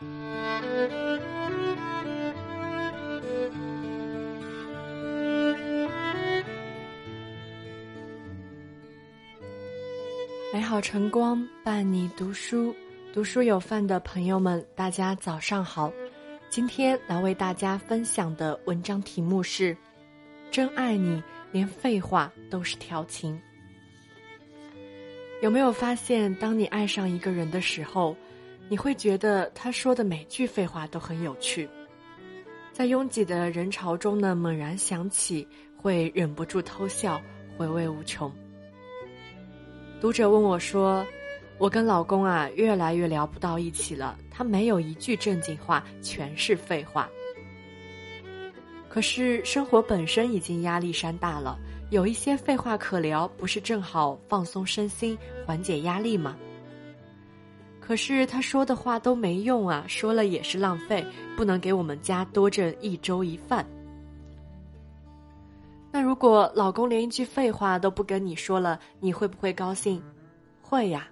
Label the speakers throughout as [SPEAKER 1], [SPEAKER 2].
[SPEAKER 1] 美好晨光伴你读书，读书有范的朋友们，大家早上好。今天来为大家分享的文章题目是：真爱你，连废话都是调情。有没有发现，当你爱上一个人的时候，你会觉得他说的每句废话都很有趣，在拥挤的人潮中呢，猛然想起，会忍不住偷笑，回味无穷。读者问我说：“我跟老公啊，越来越聊不到一起了。他没有一句正经话，全是废话。可是生活本身已经压力山大了，有一些废话可聊，不是正好放松身心、缓解压力吗？可是他说的话都没用啊，说了也是浪费，不能给我们家多挣一粥一饭。那如果老公连一句废话都不跟你说了，你会不会高兴？会呀。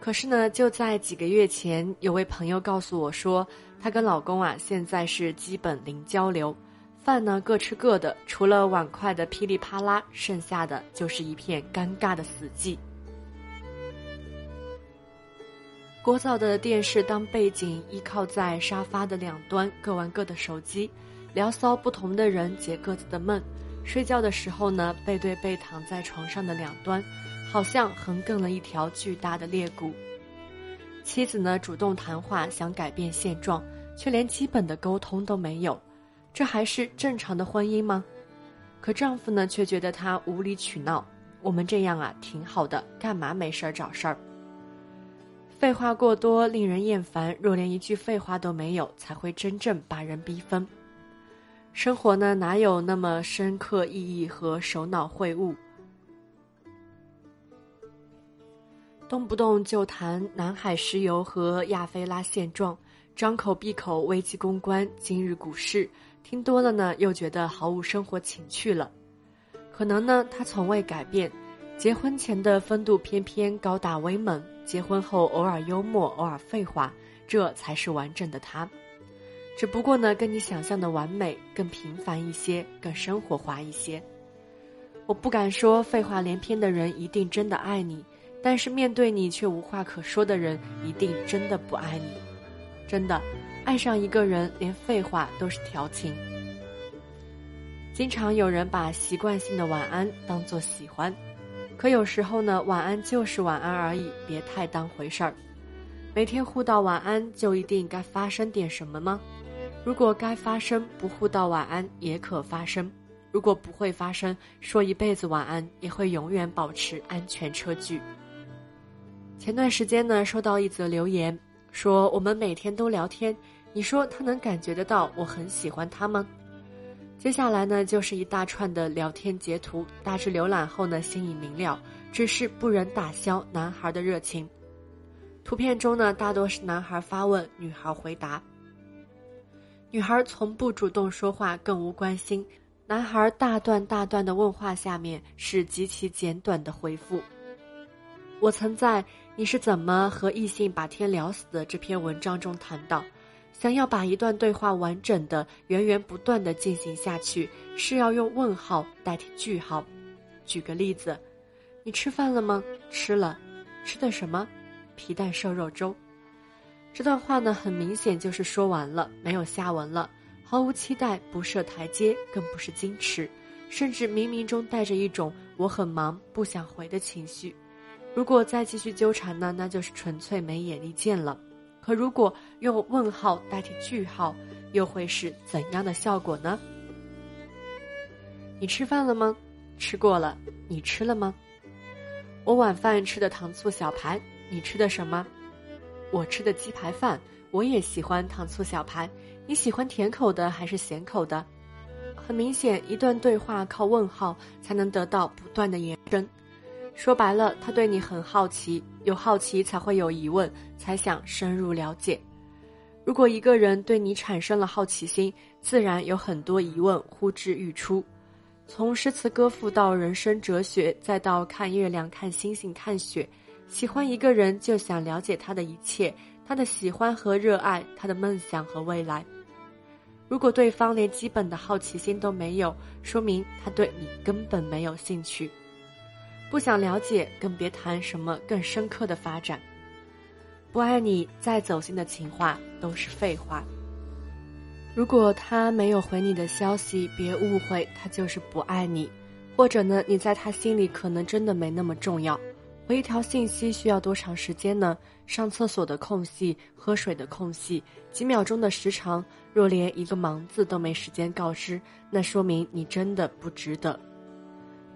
[SPEAKER 1] 可是呢，就在几个月前，有位朋友告诉我说，她跟老公啊现在是基本零交流，饭呢各吃各的，除了碗筷的噼里啪啦，剩下的就是一片尴尬的死寂。聒噪的电视当背景，依靠在沙发的两端，各玩各的手机。聊骚不同的人解各自的闷，睡觉的时候呢，背对背躺在床上的两端，好像横亘了一条巨大的裂谷。妻子呢主动谈话，想改变现状，却连基本的沟通都没有，这还是正常的婚姻吗？可丈夫呢却觉得她无理取闹，我们这样啊挺好的，干嘛没事儿找事儿？废话过多令人厌烦，若连一句废话都没有，才会真正把人逼疯。生活呢，哪有那么深刻意义和首脑会晤？动不动就谈南海石油和亚非拉现状，张口闭口危机公关、今日股市，听多了呢，又觉得毫无生活情趣了。可能呢，他从未改变，结婚前的风度翩翩、高大威猛，结婚后偶尔幽默、偶尔废话，这才是完整的他。只不过呢，跟你想象的完美更平凡一些，更生活化一些。我不敢说废话连篇的人一定真的爱你，但是面对你却无话可说的人，一定真的不爱你。真的，爱上一个人连废话都是调情。经常有人把习惯性的晚安当做喜欢，可有时候呢，晚安就是晚安而已，别太当回事儿。每天互道晚安，就一定该发生点什么吗？如果该发生，不互道晚安也可发生；如果不会发生，说一辈子晚安也会永远保持安全车距。前段时间呢，收到一则留言，说我们每天都聊天，你说他能感觉得到我很喜欢他吗？接下来呢，就是一大串的聊天截图，大致浏览后呢，心已明了，只是不忍打消男孩的热情。图片中呢，大多是男孩发问，女孩回答。女孩从不主动说话，更无关心。男孩大段大段的问话，下面是极其简短的回复。我曾在《你是怎么和异性把天聊死的》这篇文章中谈到，想要把一段对话完整的、源源不断的进行下去，是要用问号代替句号。举个例子，你吃饭了吗？吃了。吃的什么？皮蛋瘦肉粥。这段话呢，很明显就是说完了，没有下文了，毫无期待，不设台阶，更不是矜持，甚至冥冥中带着一种我很忙不想回的情绪。如果再继续纠缠呢，那就是纯粹没眼力见了。可如果用问号代替句号，又会是怎样的效果呢？你吃饭了吗？吃过了。你吃了吗？我晚饭吃的糖醋小排，你吃的什么？我吃的鸡排饭，我也喜欢糖醋小排。你喜欢甜口的还是咸口的？很明显，一段对话靠问号才能得到不断的延伸。说白了，他对你很好奇，有好奇才会有疑问，才想深入了解。如果一个人对你产生了好奇心，自然有很多疑问呼之欲出。从诗词歌赋到人生哲学，再到看月亮、看星星、看雪。喜欢一个人就想了解他的一切，他的喜欢和热爱，他的梦想和未来。如果对方连基本的好奇心都没有，说明他对你根本没有兴趣，不想了解，更别谈什么更深刻的发展。不爱你，再走心的情话都是废话。如果他没有回你的消息，别误会，他就是不爱你，或者呢，你在他心里可能真的没那么重要。回一条信息需要多长时间呢？上厕所的空隙，喝水的空隙，几秒钟的时长，若连一个忙字都没时间告知，那说明你真的不值得。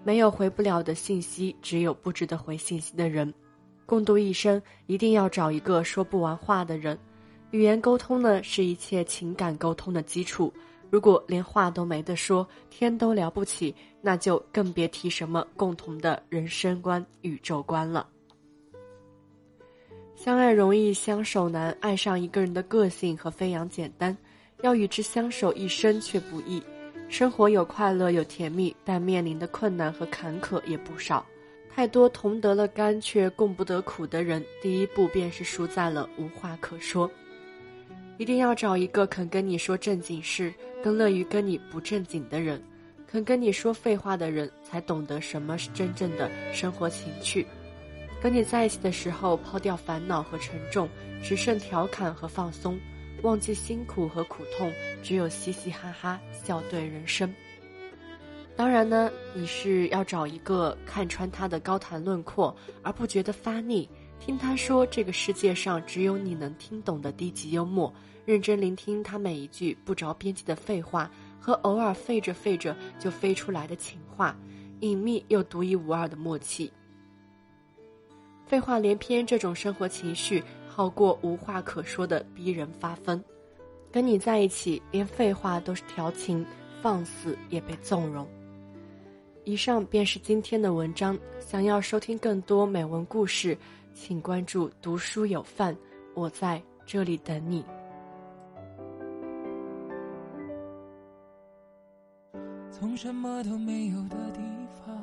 [SPEAKER 1] 没有回不了的信息，只有不值得回信息的人。共度一生，一定要找一个说不完话的人。语言沟通呢，是一切情感沟通的基础。如果连话都没得说，天都聊不起，那就更别提什么共同的人生观、宇宙观了。相爱容易相守难，爱上一个人的个性和飞扬简单，要与之相守一生却不易。生活有快乐有甜蜜，但面临的困难和坎坷也不少。太多同得了甘却共不得苦的人，第一步便是输在了无话可说。一定要找一个肯跟你说正经事，更乐于跟你不正经的人，肯跟你说废话的人，才懂得什么是真正的生活情趣。跟你在一起的时候，抛掉烦恼和沉重，只剩调侃和放松，忘记辛苦和苦痛，只有嘻嘻哈哈笑对人生。当然呢，你是要找一个看穿他的高谈论阔而不觉得发腻，听他说这个世界上只有你能听懂的低级幽默，认真聆听他每一句不着边际的废话和偶尔废着废着就飞出来的情话，隐秘又独一无二的默契。废话连篇这种生活情绪，好过无话可说的逼人发疯。跟你在一起，连废话都是调情，放肆也被纵容。以上便是今天的文章。想要收听更多美文故事，请关注“读书有范”，我在这里等你。
[SPEAKER 2] 从什么都没有的地方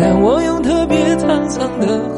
[SPEAKER 2] 但我用特别沧桑的